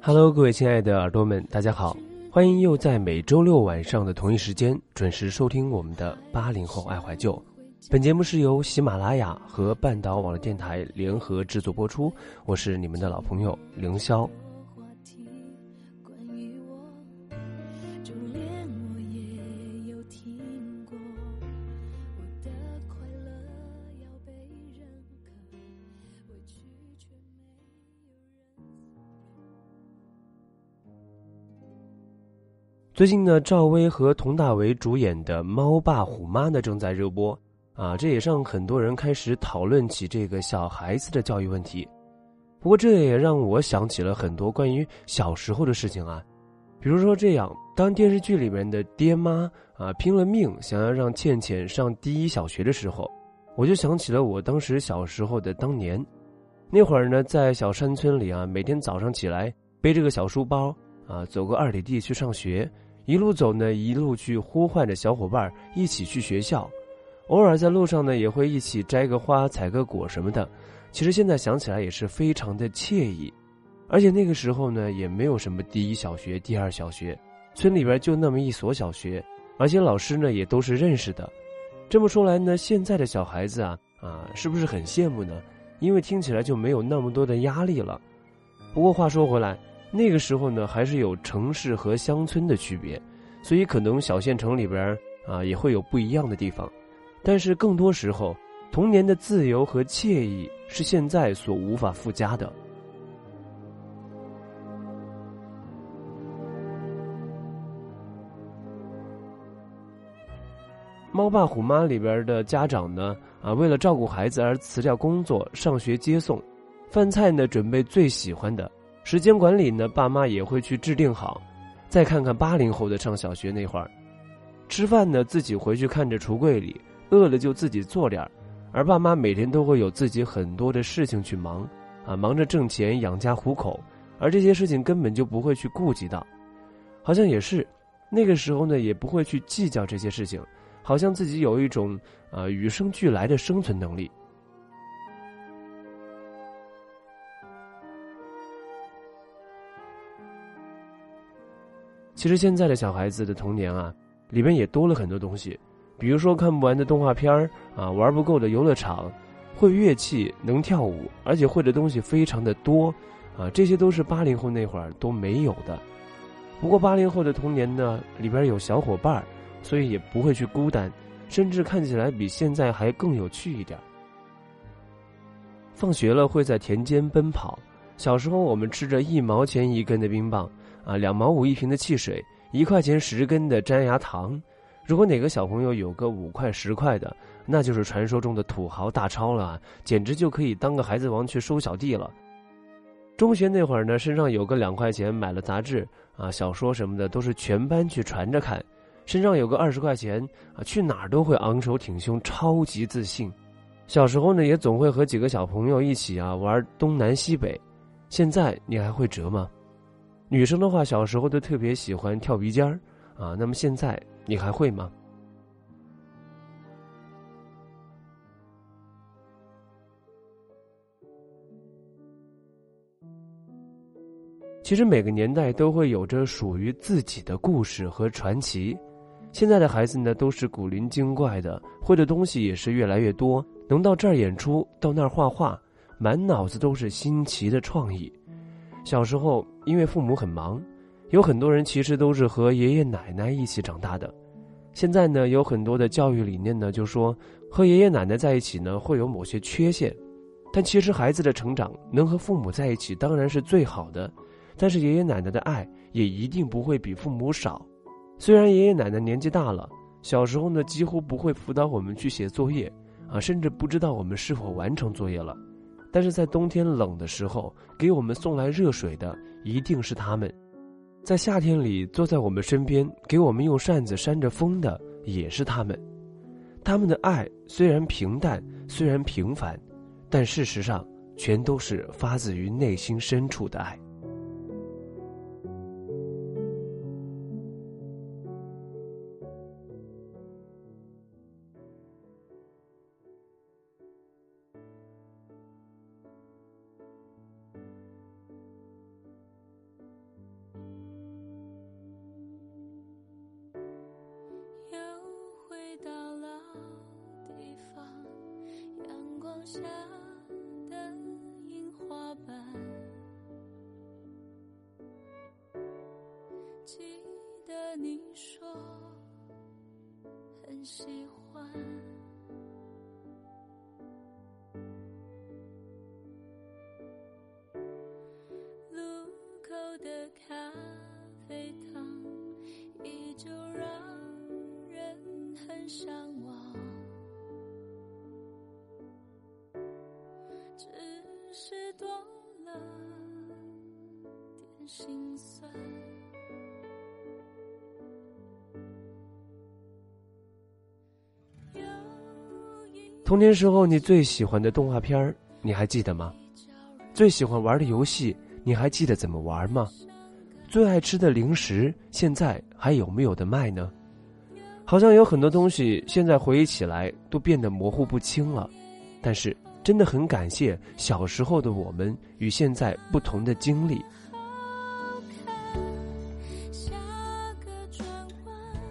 Hello，各位亲爱的耳朵们，大家好，欢迎又在每周六晚上的同一时间准时收听我们的八零后爱怀旧。本节目是由喜马拉雅和半岛网络电台联合制作播出，我是你们的老朋友凌霄。最近呢，赵薇和佟大为主演的《猫爸虎妈》呢正在热播，啊，这也让很多人开始讨论起这个小孩子的教育问题。不过，这也让我想起了很多关于小时候的事情啊，比如说这样，当电视剧里面的爹妈啊拼了命想要让倩倩上第一小学的时候，我就想起了我当时小时候的当年。那会儿呢，在小山村里啊，每天早上起来背着个小书包啊，走个二里地去上学。一路走呢，一路去呼唤着小伙伴一起去学校，偶尔在路上呢也会一起摘个花、采个果什么的。其实现在想起来也是非常的惬意，而且那个时候呢也没有什么第一小学、第二小学，村里边就那么一所小学，而且老师呢也都是认识的。这么说来呢，现在的小孩子啊啊，是不是很羡慕呢？因为听起来就没有那么多的压力了。不过话说回来。那个时候呢，还是有城市和乡村的区别，所以可能小县城里边啊也会有不一样的地方，但是更多时候，童年的自由和惬意是现在所无法附加的。《猫爸虎妈》里边的家长呢，啊，为了照顾孩子而辞掉工作上学接送，饭菜呢准备最喜欢的。时间管理呢，爸妈也会去制定好。再看看八零后的上小学那会儿，吃饭呢自己回去看着橱柜里，饿了就自己做点儿。而爸妈每天都会有自己很多的事情去忙，啊，忙着挣钱养家糊口，而这些事情根本就不会去顾及到。好像也是，那个时候呢也不会去计较这些事情，好像自己有一种啊与生俱来的生存能力。其实现在的小孩子的童年啊，里面也多了很多东西，比如说看不完的动画片儿啊，玩不够的游乐场，会乐器，能跳舞，而且会的东西非常的多，啊，这些都是八零后那会儿都没有的。不过八零后的童年呢，里边有小伙伴所以也不会去孤单，甚至看起来比现在还更有趣一点。放学了会在田间奔跑，小时候我们吃着一毛钱一根的冰棒。啊，两毛五一瓶的汽水，一块钱十根的粘牙糖。如果哪个小朋友有个五块十块的，那就是传说中的土豪大钞了，简直就可以当个孩子王去收小弟了。中学那会儿呢，身上有个两块钱，买了杂志啊、小说什么的，都是全班去传着看。身上有个二十块钱啊，去哪儿都会昂首挺胸，超级自信。小时候呢，也总会和几个小朋友一起啊玩东南西北。现在你还会折吗？女生的话，小时候都特别喜欢跳鼻尖儿，啊，那么现在你还会吗？其实每个年代都会有着属于自己的故事和传奇。现在的孩子呢，都是古灵精怪的，会的东西也是越来越多，能到这儿演出，到那儿画画，满脑子都是新奇的创意。小时候，因为父母很忙，有很多人其实都是和爷爷奶奶一起长大的。现在呢，有很多的教育理念呢，就说和爷爷奶奶在一起呢会有某些缺陷，但其实孩子的成长能和父母在一起当然是最好的，但是爷爷奶奶的爱也一定不会比父母少。虽然爷爷奶奶年纪大了，小时候呢几乎不会辅导我们去写作业，啊，甚至不知道我们是否完成作业了。但是在冬天冷的时候，给我们送来热水的一定是他们；在夏天里坐在我们身边，给我们用扇子扇着风的也是他们。他们的爱虽然平淡，虽然平凡，但事实上全都是发自于内心深处的爱。树下的樱花瓣，记得你说很喜欢。路口的咖啡糖，依旧让人很想。心酸。童年时候你最喜欢的动画片，你还记得吗？最喜欢玩的游戏，你还记得怎么玩吗？最爱吃的零食，现在还有没有的卖呢？好像有很多东西，现在回忆起来都变得模糊不清了。但是真的很感谢小时候的我们与现在不同的经历。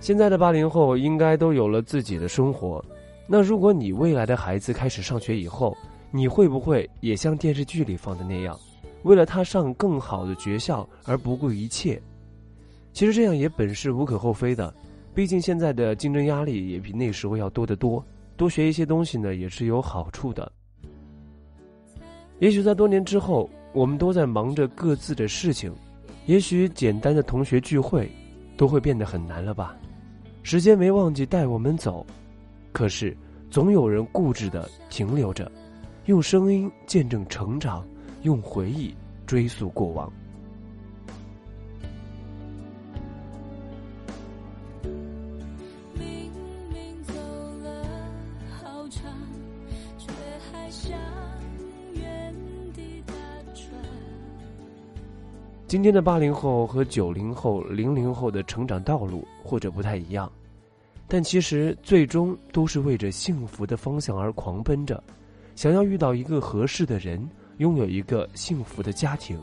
现在的八零后应该都有了自己的生活。那如果你未来的孩子开始上学以后，你会不会也像电视剧里放的那样，为了他上更好的学校而不顾一切？其实这样也本是无可厚非的，毕竟现在的竞争压力也比那时候要多得多，多学一些东西呢也是有好处的。也许在多年之后，我们都在忙着各自的事情，也许简单的同学聚会，都会变得很难了吧？时间没忘记带我们走。可是，总有人固执的停留着，用声音见证成长，用回忆追溯过往。今天的八零后和九零后、零零后的成长道路或者不太一样。但其实最终都是为着幸福的方向而狂奔着，想要遇到一个合适的人，拥有一个幸福的家庭。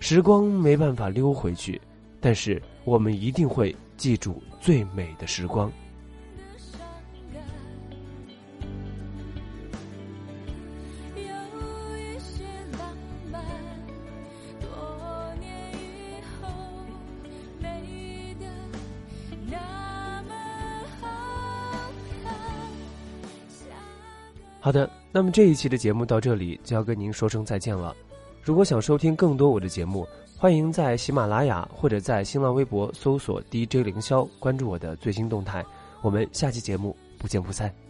时光没办法溜回去，但是我们一定会记住最美的时光。好的，那么这一期的节目到这里就要跟您说声再见了。如果想收听更多我的节目，欢迎在喜马拉雅或者在新浪微博搜索 DJ 凌霄，关注我的最新动态。我们下期节目不见不散。